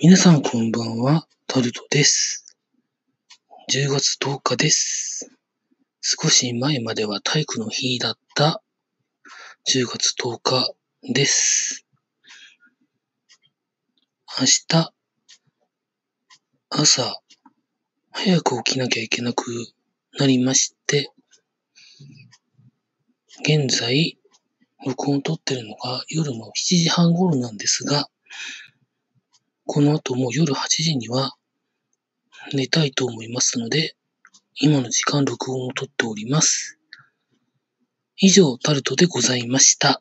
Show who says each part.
Speaker 1: 皆さんこんばんは、タルトです。10月10日です。少し前までは体育の日だった10月10日です。明日、朝、早く起きなきゃいけなくなりまして、現在、録音を撮ってるのが夜の7時半頃なんですが、この後も夜8時には寝たいと思いますので、今の時間録音をとっております。以上、タルトでございました。